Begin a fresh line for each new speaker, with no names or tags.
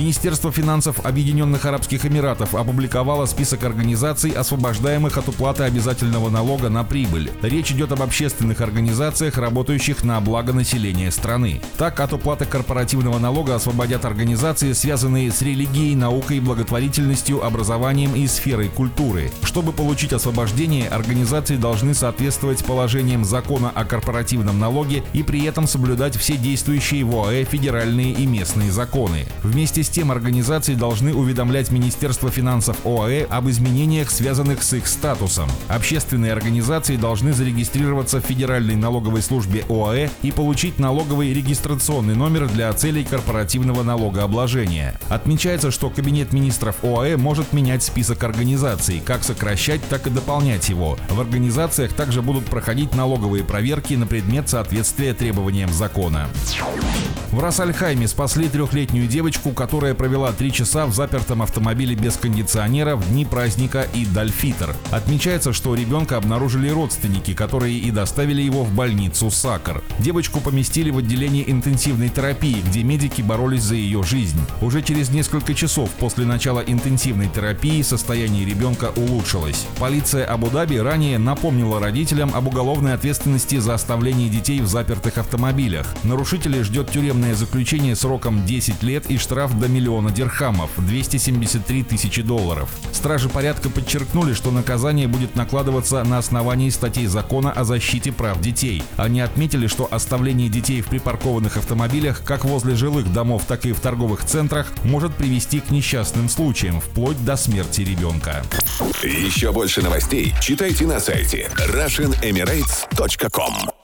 Министерство финансов Объединенных Арабских Эмиратов опубликовало список организаций, освобождаемых от уплаты обязательного налога на прибыль. Речь идет об общественных организациях, работающих на благо населения страны. Так, от уплаты корпоративного налога освободят организации, связанные с религией, наукой, благотворительностью, образованием и сферой культуры. Чтобы получить освобождение, организации должны соответствовать положениям закона о корпоративном налоге и при этом соблюдать все действующие в ОАЭ федеральные и местные законы. Вместе с тем организации должны уведомлять Министерство финансов ОАЭ об изменениях, связанных с их статусом. Общественные организации должны зарегистрироваться в Федеральной налоговой службе ОАЭ и получить налоговый регистрационный номер для целей корпоративного налогообложения. Отмечается, что Кабинет министров ОАЭ может менять список организаций, как сокращать, так и дополнять его. В организациях также будут проходить налоговые проверки на предмет соответствия требованиям закона. В Рассальхайме спасли трехлетнюю девочку, которая провела три часа в запертом автомобиле без кондиционера в дни праздника и Дальфитр. Отмечается, что ребенка обнаружили родственники, которые и доставили его в больницу Сакар. Девочку поместили в отделение интенсивной терапии, где медики боролись за ее жизнь. Уже через несколько часов после начала интенсивной терапии состояние ребенка улучшилось. Полиция Абу-Даби ранее напомнила родителям об уголовной ответственности за оставление детей в запертых автомобилях. Нарушители ждет тюремное заключение сроком 10 лет и штраф до миллиона дирхамов – 273 тысячи долларов. Стражи порядка подчеркнули, что наказание будет накладываться на основании статей закона о защите прав детей. Они отметили, что оставление детей в припаркованных автомобилях как возле жилых домов, так и в торговых центрах может привести к несчастным случаям, вплоть до смерти ребенка.
Еще больше новостей читайте на сайте RussianEmirates.com